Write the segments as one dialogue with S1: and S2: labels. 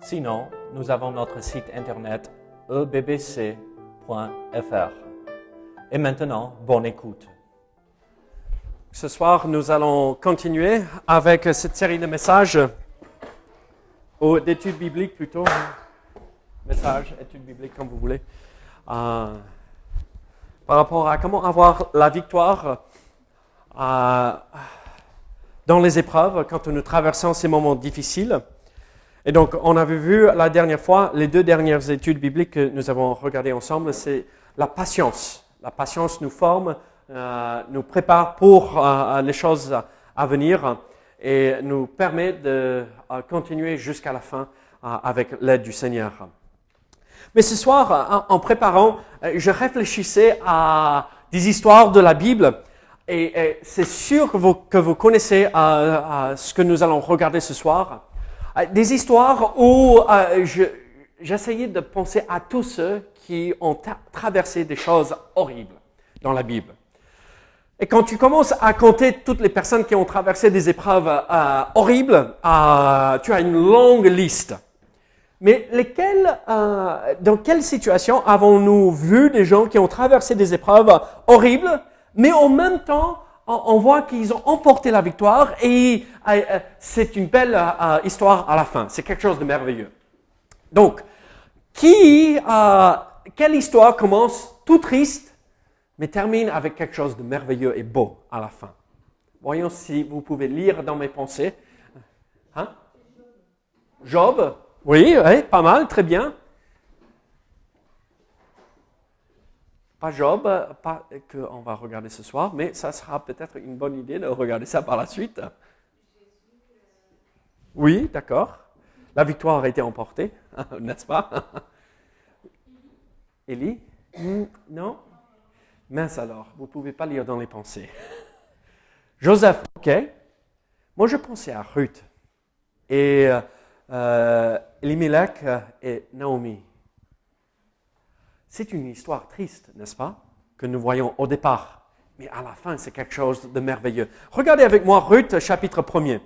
S1: Sinon, nous avons notre site internet ebbc.fr. Et maintenant, bonne écoute.
S2: Ce soir, nous allons continuer avec cette série de messages, ou d'études bibliques plutôt, messages, études bibliques comme vous voulez, euh, par rapport à comment avoir la victoire euh, dans les épreuves quand nous traversons ces moments difficiles. Et donc, on avait vu la dernière fois, les deux dernières études bibliques que nous avons regardées ensemble, c'est la patience. La patience nous forme, euh, nous prépare pour euh, les choses à venir et nous permet de euh, continuer jusqu'à la fin euh, avec l'aide du Seigneur. Mais ce soir, en, préparant, euh, je réfléchissais à des histoires de la Bible et, c'est sûr que vous, connaissez euh, ce que nous allons regarder ce soir. Euh, Des histoires où euh, je- j'essayais de penser à tous ceux qui ont traversé des choses horribles dans la Bible. Et quand tu commences à compter toutes les personnes qui ont traversé des épreuves euh, horribles, tu as une longue liste. Mais dans quelle situation avons-nous vu des gens qui ont traversé des épreuves horribles, mais en même temps, on, voit qu'ils ont emporté la victoire et euh, euh, c'est une belle euh, histoire à la fin. C'est quelque chose de merveilleux. Donc, euh, quelle histoire commence tout triste, mais termine avec quelque chose de merveilleux et beau à la fin? Voyons si vous pouvez lire dans mes pensées. Hein? Job, oui, pas mal, très bien. Pas Job, pas qu'on va regarder ce soir, mais ça sera peut-être une bonne idée de regarder ça par la suite. Oui, d'accord. La victoire a été emportée, n'est-ce pas? Élie? Hmm, Non? Mince alors, vous ne pouvez pas lire dans les pensées. Joseph, ok. Moi, je pensais à Ruth et euh, euh, et Naomi. C'est une histoire triste, n'est-ce pas, que nous voyons au départ. Mais à la fin, c'est quelque chose de merveilleux. Regardez avec moi Ruth, chapitre 1er.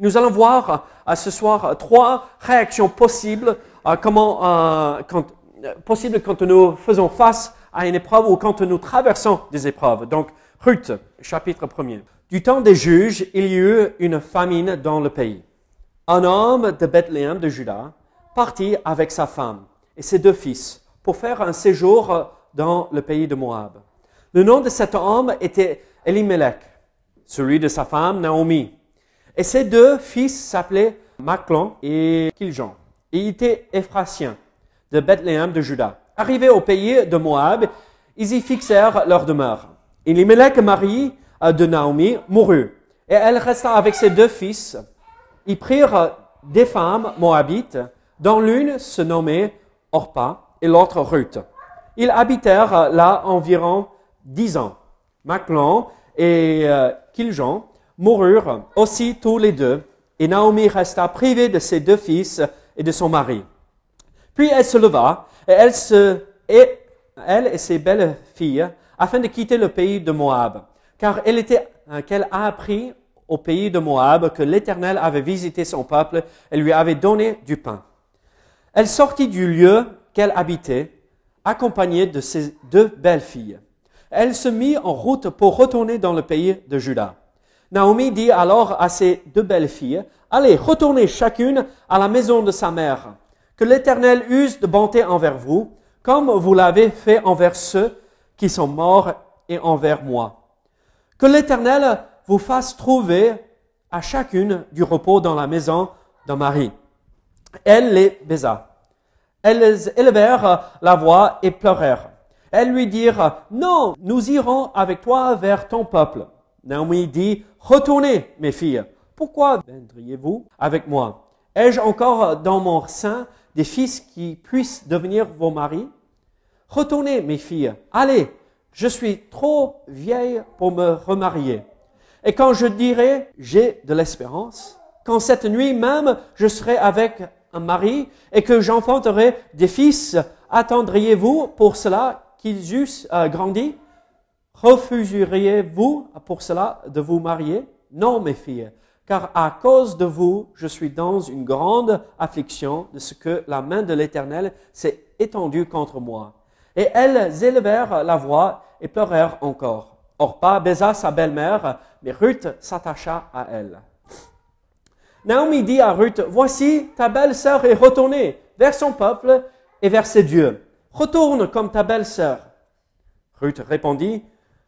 S2: Nous allons voir euh, ce soir trois réactions possibles, euh, comment, euh, quand nous faisons face à une épreuve ou quand nous traversons des épreuves. Donc, Ruth, chapitre 1er. Du temps des juges, il y eut une famine dans le pays. Un homme de Bethléem de Juda partit avec sa femme et ses deux fils pour faire un séjour euh, dans le pays de Moab. Le nom de cet homme était Elimelech, celui de sa femme Naomi. Et ses deux fils s'appelaient Maclon et Kiljon. Et ils étaient Ephrasiens de Bethléem de Juda. Arrivés au pays de Moab, ils y fixèrent leur demeure. Elimelech, mari de Naomi, mourut. Et elle resta avec ses deux fils. Ils prirent des femmes moabites, dont l'une se nommait Orpa et l'autre Ruth. Ils habitèrent là environ dix ans. Maclon et euh, Kiljon moururent aussi tous les deux, et Naomi resta privée de ses deux fils et de son mari. Puis elle se leva, et elle, se, et, elle et ses belles filles, afin de quitter le pays de Moab, car elle était, euh, qu'elle a appris au pays de Moab que l'Éternel avait visité son peuple et lui avait donné du pain. Elle sortit du lieu qu'elle habitait, accompagnée de ses deux belles filles. Elle se mit en route pour retourner dans le pays de Juda. Naomi dit alors à ses deux belles filles, Allez, retournez chacune à la maison de sa mère. Que l'Éternel use de bonté envers vous, comme vous l'avez fait envers ceux qui sont morts et envers moi. Que l'Éternel vous fasse trouver à chacune du repos dans la maison d'un mari. Elle les baisa. Elles élevèrent la voix et pleurèrent. Elles lui dirent, non, nous irons avec toi vers ton peuple. Naomi dit, retournez, mes filles. Pourquoi viendriez-vous avec moi? Ai-je encore dans mon sein des fils qui puissent devenir vos maris? Retournez, mes filles, allez, je suis trop vieille pour me remarier. Et quand je dirai, j'ai de l'espérance, quand cette nuit même je serai avec un mari et que j'enfanterai des fils, attendriez-vous pour cela qu'ils eussent euh, grandi? Refuseriez-vous pour cela de vous marier? Non, mes filles, car à cause de vous, je suis dans une grande affliction de ce que la main de l'Éternel s'est étendue contre moi. Et elles élevèrent la voix et pleurèrent encore. Orpa baisa sa belle-mère, mais Ruth s'attacha à elle. Naomi dit à Ruth, Voici, ta belle-sœur est retournée vers son peuple et vers ses dieux. Retourne comme ta belle-sœur. Ruth répondit,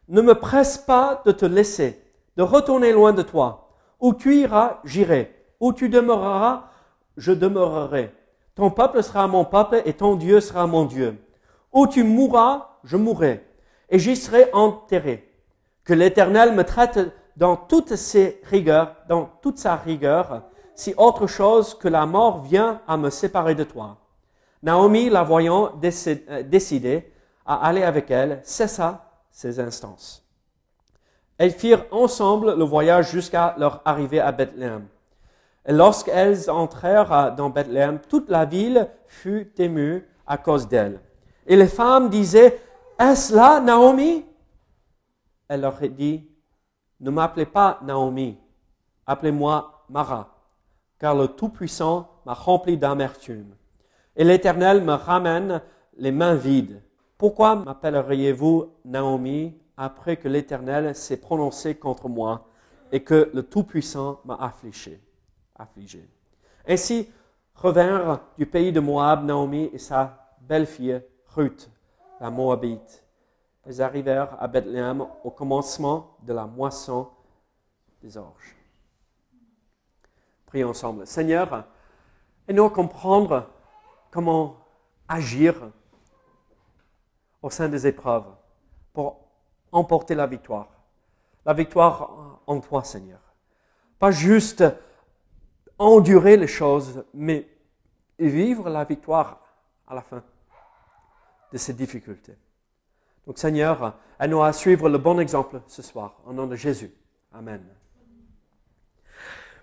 S2: Ne me presse pas de te laisser, de retourner loin de toi. Où tu iras, j'irai. Où tu demeureras, je demeurerai. Ton peuple sera mon peuple et ton Dieu sera mon Dieu. Où tu mourras, je mourrai, et j'y serai enterré. Que l'Éternel me traite dans toutes ses rigueurs, dans toute sa rigueur, si autre chose que la mort vient à me séparer de toi. Naomi, la voyant euh, décidée à aller avec elle, cessa ses instances. Elles firent ensemble le voyage jusqu'à leur arrivée à Bethléem. Et lorsqu'elles entrèrent dans Bethléem, toute la ville fut émue à cause d'elles. Et les femmes disaient, Est-ce là Naomi? Elle leur dit, Ne m'appelez pas Naomi, appelez-moi Mara, car le Tout-Puissant m'a rempli d'amertume. Et l'Éternel me ramène les mains vides. Pourquoi m'appelleriez-vous Naomi après que l'Éternel s'est prononcé contre moi et que le Tout-Puissant m'a affligé, affligé? Ainsi revinrent du pays de Moab Naomi et sa belle-fille Ruth, la Moabite. Elles arrivèrent à Bethléem au commencement de la moisson des orges. Prions ensemble. Seigneur, aide-nous à comprendre comment agir au sein des épreuves pour emporter la victoire. La victoire en toi, Seigneur. Pas juste endurer les choses, mais vivre la victoire à la fin de ces difficultés. Donc Seigneur, aide-nous à suivre le bon exemple ce soir, au nom de Jésus. Amen.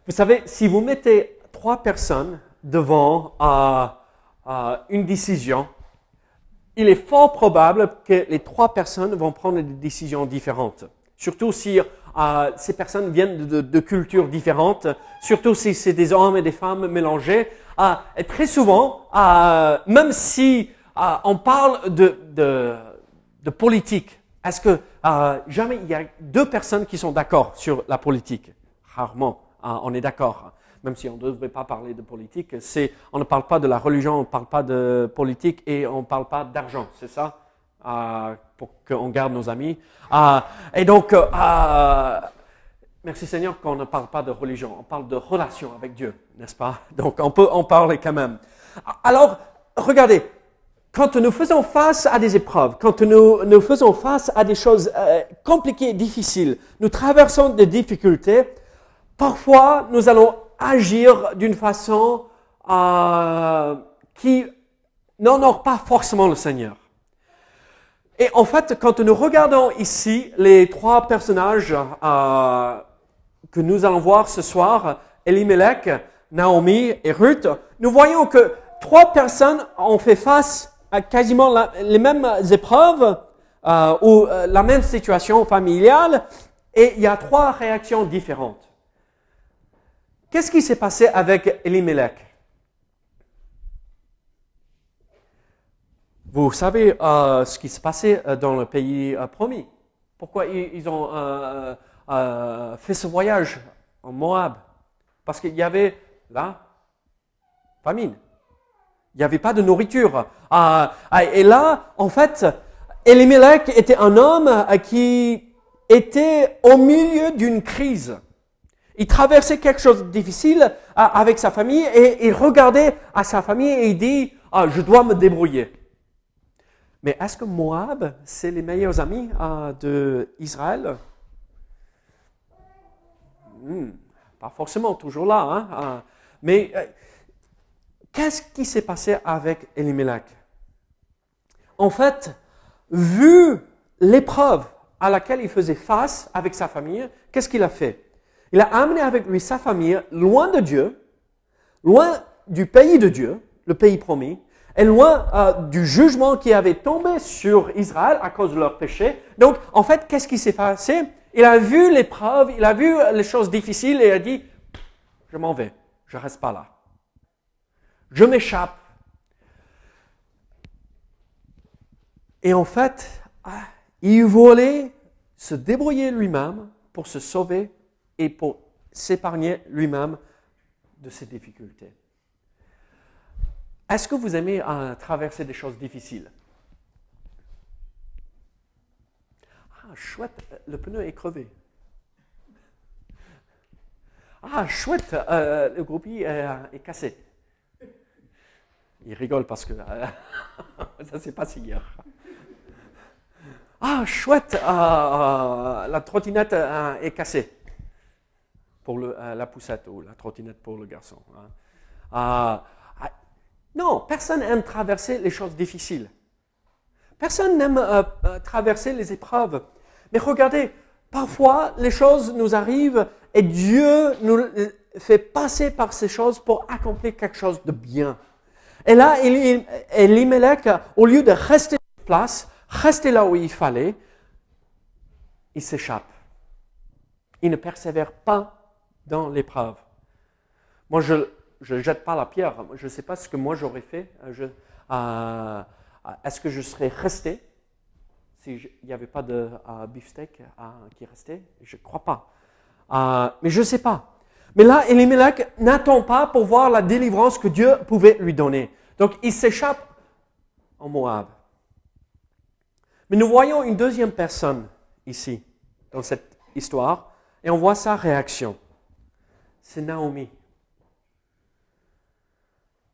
S2: Vous savez, si vous mettez trois personnes devant euh, euh, une décision, il est fort probable que les trois personnes vont prendre des décisions différentes. Surtout si euh, ces personnes viennent de, cultures différentes, surtout si c'est des hommes et des femmes mélangés. Euh, et très souvent, euh, même si on parle de, de, de politique, est-ce que jamais il y a deux personnes qui sont d'accord sur la politique? Rarement, on est d'accord même si on ne devrait pas parler de politique, on ne parle pas de la religion, on ne parle pas de politique et on ne parle pas d'argent, c'est ça? Euh, Pour qu'on garde nos amis. Euh, et donc, euh, merci Seigneur qu'on ne parle pas de religion, on parle de relation avec Dieu, n'est-ce pas? Donc, on peut en parler quand même. Alors, regardez, quand nous faisons face à des épreuves, quand nous, nous faisons face à des choses compliquées, difficiles, nous traversons des difficultés, parfois nous allons agir d'une façon euh, qui n'honore pas forcément le Seigneur. Et en fait, quand nous regardons ici les trois personnages euh, que nous allons voir ce soir, Elimelech, Naomi et Ruth, nous voyons que trois personnes ont fait face à quasiment les mêmes épreuves euh, ou euh, la même situation familiale et il y a trois réactions différentes. Qu'est-ce qui s'est passé avec Elimelech? Vous savez euh, ce qui s'est passé euh, dans le pays euh, promis. Pourquoi ils, ont fait ce voyage en Moab? Parce qu'il y avait la famine. Il n'y avait pas de nourriture. et là, en fait, Elimelech était un homme qui était au milieu d'une crise. Il traversait quelque chose de difficile euh, avec sa famille et il regardait à sa famille et il dit, ah, je dois me débrouiller. Mais est-ce que Moab, c'est les meilleurs amis euh, d'Israël hmm, Pas forcément toujours là. Hein? Euh, mais qu'est-ce qui s'est passé avec Elimelech En fait, vu l'épreuve à laquelle il faisait face avec sa famille, qu'est-ce qu'il a fait? Il a amené avec lui sa famille loin de Dieu, loin du pays de Dieu, le pays promis, et loin euh, du jugement qui avait tombé sur Israël à cause de leur péché. Donc, en fait, qu'est-ce qui s'est passé? Il a vu l'épreuve, il a vu les choses difficiles et a dit, je m'en vais, je reste pas là. Je m'échappe. Et en fait, ah, il voulait se débrouiller lui-même pour se sauver et pour s'épargner lui-même de ses difficultés. Est-ce que vous aimez euh, traverser des choses difficiles? Ah, chouette, le pneu est crevé. Ah, chouette, euh, le groupie est cassé. Il rigole parce que euh, ça s'est passé hier. Ah, chouette, euh, euh, la trottinette est cassée pour la poussette ou la trottinette pour le garçon. Hein. Ah, non, personne n'aime traverser les choses difficiles. Personne n'aime traverser les épreuves. Mais regardez, parfois les choses nous arrivent et Dieu nous fait passer par ces choses pour accomplir quelque chose de bien. Et là, Elimelech, au lieu de rester sur place, rester là où il fallait, il s'échappe. Il ne persévère pas dans l'épreuve. Moi, je ne jette pas la pierre. Je ne sais pas ce que moi j'aurais fait. Euh, euh, est-ce que je serais resté s'il n'y avait pas de uh, beefsteak qui restait? Je ne crois pas. mais je ne sais pas. Mais là, Elimelech n'attend pas pour voir la délivrance que Dieu pouvait lui donner. Donc, il s'échappe en Moab. Mais nous voyons une deuxième personne ici, dans cette histoire, et on voit sa réaction. C'est Naomi.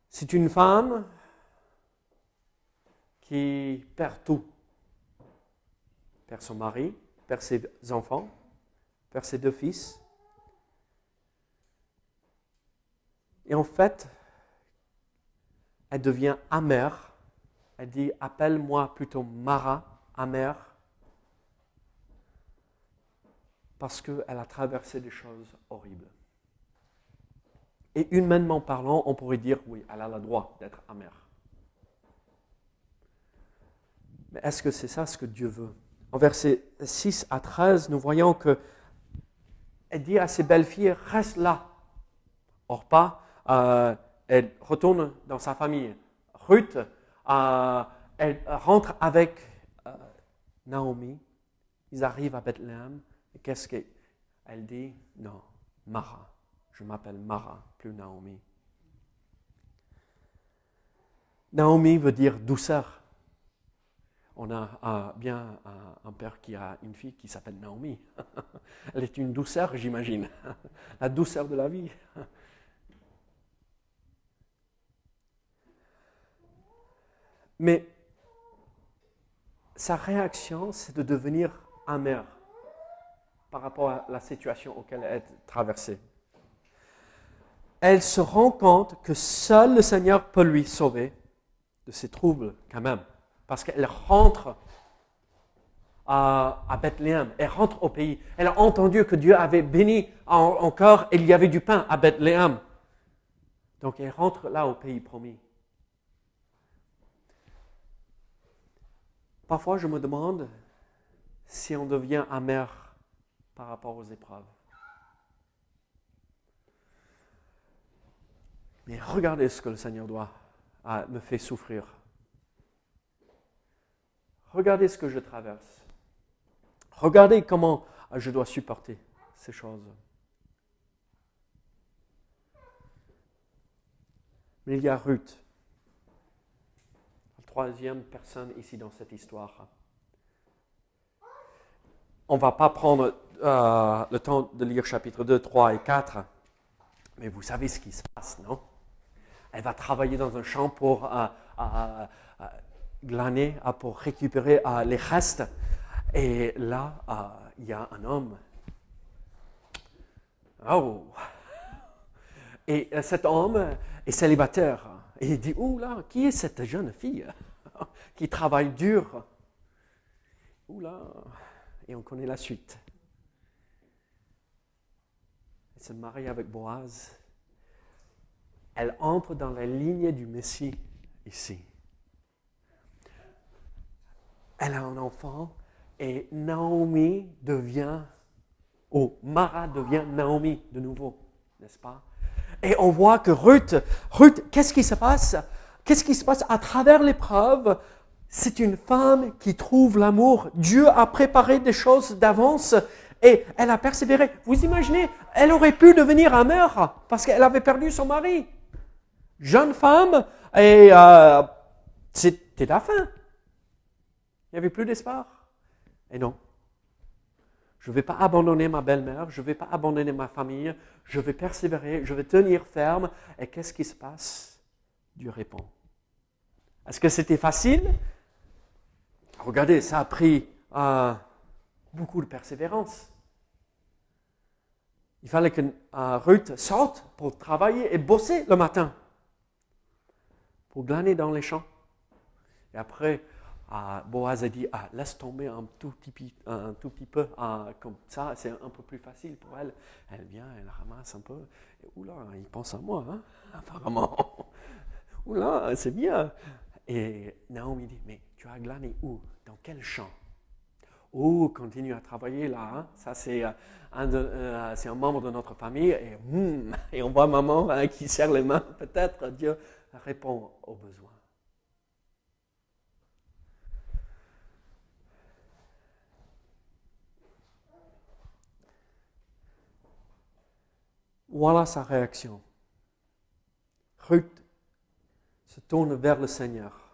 S2: C'est une femme qui perd tout. Perd son mari, perd ses enfants, perd ses deux fils, Et en fait, elle devient amère. Elle dit, appelle-moi plutôt Mara, amère, parce qu'elle a traversé des choses horribles. Et humainement parlant, on pourrait dire, oui, elle a le droit d'être amère. Mais est-ce que c'est ça ce que Dieu veut? En versets 6 à 13, nous voyons que elle dit à ses belles filles, reste là. Or pas, euh, elle retourne dans sa famille. Ruth, euh, elle rentre avec euh, Naomi. Ils arrivent à Bethléem. Et qu'est-ce qu'elle dit? Non, Mara. Je m'appelle Mara, plus Naomi. Naomi veut dire douceur. On a bien un, père qui a une fille qui s'appelle Naomi. Elle est une douceur, j'imagine. La douceur de la vie. Mais sa réaction, c'est de devenir amère par rapport à la situation auquel elle est traversée. Elle se rend compte que seul le Seigneur peut lui sauver de ses troubles quand même. Parce qu'elle rentre à, Bethléem, elle rentre au pays. Elle a entendu que Dieu avait béni encore et il y avait du pain à Bethléem. Donc elle rentre là au pays promis. Parfois, je me demande si on devient amer par rapport aux épreuves. Mais regardez ce que le Seigneur doit me fait souffrir. Regardez ce que je traverse. Regardez comment je dois supporter ces choses. Mais il y a Ruth troisième personne ici dans cette histoire. On ne va pas prendre euh, le temps de lire chapitre 2, 3 et 4, mais vous savez ce qui se passe, non? Elle va travailler dans un champ pour euh, euh, glaner, pour récupérer les restes. Et là, il y a un homme. Oh Et cet homme est célibataire Et il dit, là, qui est cette jeune fille qui travaille dur? Oula, et on connaît la suite. Elle se marie avec Boaz. Elle entre dans la lignée du Messie ici. Elle a un enfant et Naomi devient, ou Mara devient Naomi de nouveau, n'est-ce pas? Et on voit que Ruth, Ruth, qu'est-ce qui se passe? Qu'est-ce qui se passe à travers l'épreuve? C'est une femme qui trouve l'amour. Dieu a préparé des choses d'avance et elle a persévéré. Vous imaginez, elle aurait pu devenir amère parce qu'elle avait perdu son mari. Jeune femme et euh, c'était la fin. Il n'y avait plus d'espoir. Et non. Je ne vais pas abandonner ma belle-mère, je ne vais pas abandonner ma famille, je vais persévérer, je vais tenir ferme. Et qu'est-ce qui se passe? Dieu répond. Est-ce que c'était facile? Regardez, ça a pris euh, beaucoup de persévérance. Il fallait que euh, Ruth sorte pour travailler et bosser le matin, pour glaner dans les champs. Et après, Boaz a dit, ah, laisse tomber un tout petit, peu, comme ça, c'est un peu plus facile pour elle. Elle vient, elle ramasse un peu. Et, oula, il pense à moi, hein, apparemment. oula, c'est bien. Et Naomi dit, mais tu as glané où? Dans quel champ? Oh, continue à travailler là. Hein. Ça, c'est euh, un, euh, un, membre de notre famille. Et, hmm, on voit maman hein, qui serre les mains. Peut-être Dieu répond aux besoins. Voilà sa réaction. Ruth se tourne vers le Seigneur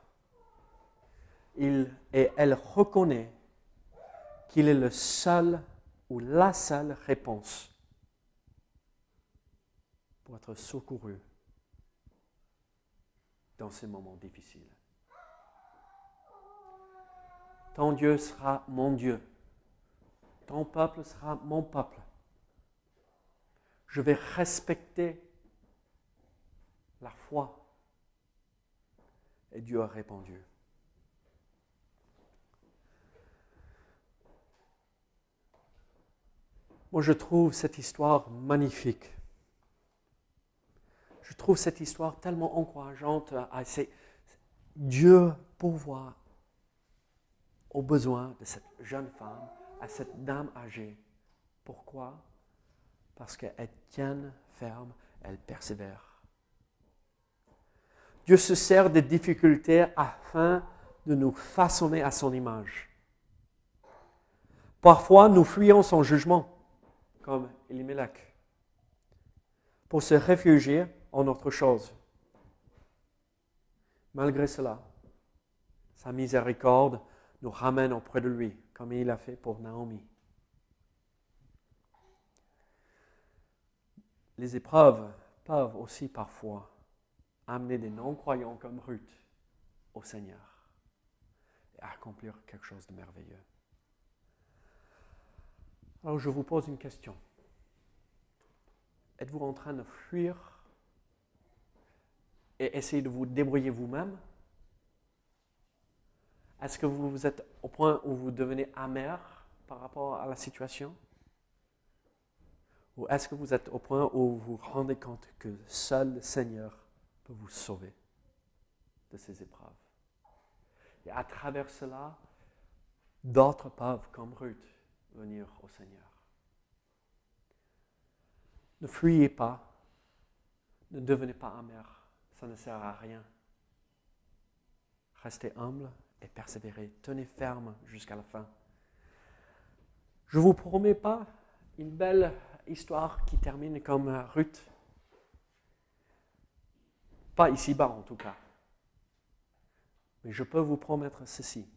S2: il, et elle reconnaît qu'il est le seul ou la seule réponse pour être secouru dans ces moments difficiles. Ton Dieu sera mon Dieu. Ton peuple sera mon peuple. Je vais respecter la foi. Et Dieu a répondu. Moi, je trouve cette histoire magnifique. Je trouve cette histoire tellement encourageante. Dieu pourvoit aux besoins de cette jeune femme, à cette dame âgée. Pourquoi? Parce qu'elle tient ferme, elle persévère. Dieu se sert des difficultés afin de nous façonner à son image. Parfois, nous fuyons son jugement comme Elimelech, pour se réfugier en autre chose. Malgré cela, sa miséricorde nous ramène auprès de lui, comme il a fait pour Naomi. Les épreuves peuvent aussi parfois amener des non-croyants comme Ruth au Seigneur et accomplir quelque chose de merveilleux. Alors je vous pose une question. Êtes-vous en train de fuir et essayer de vous débrouiller vous-même Est-ce que vous êtes au point où vous devenez amer par rapport à la situation? Ou est-ce que vous êtes au point où vous vous rendez compte que seul le Seigneur peut vous sauver de ces épreuves? Et à travers cela, d'autres peuvent, comme Ruth, venir au Seigneur. Ne fuyez pas, ne devenez pas amer, ça ne sert à rien. Restez humble et persévérez, tenez ferme jusqu'à la fin. Je ne vous promets pas une belle histoire qui termine comme Ruth. Pas ici-bas en tout cas. Mais je peux vous promettre ceci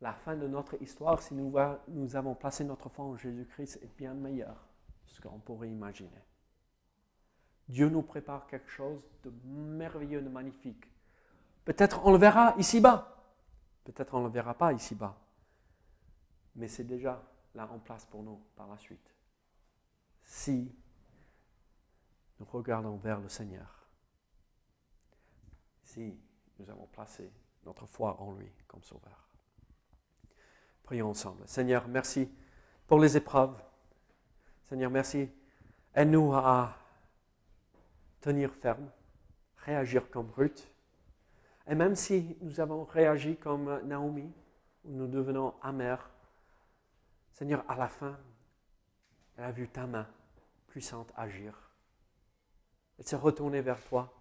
S2: la fin de notre histoire, si nous, nous avons placé notre foi en Jésus-Christ, est bien meilleure que ce qu'on pourrait imaginer. Dieu nous prépare quelque chose de merveilleux, de magnifique. Peut-être on le verra ici-bas. Peut-être on ne le verra pas ici-bas. Mais c'est déjà là en place pour nous par la suite. Si nous regardons vers le Seigneur. si nous avons placé notre foi en lui comme sauveur. Prions ensemble. Seigneur, merci pour les épreuves. Seigneur, merci. Aide-nous à tenir ferme, réagir comme Ruth. Et même si nous avons réagi comme Naomi, où nous devenons amers, Seigneur, à la fin, elle a vu ta main puissante agir. Elle s'est retournée vers toi.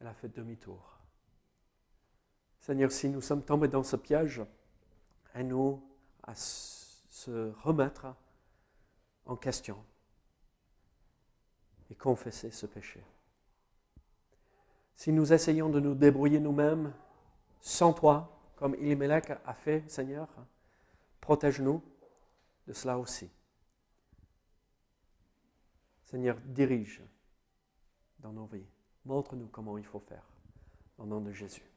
S2: Elle a fait demi-tour. Seigneur, si nous sommes tombés dans ce piège, aide-nous à se remettre en question et confesser ce péché. Si nous essayons de nous débrouiller nous-mêmes sans toi, comme Elimelech a fait, Seigneur, protège-nous de cela aussi. Seigneur, dirige dans nos vies. Montre-nous comment il faut faire. Au nom de Jésus.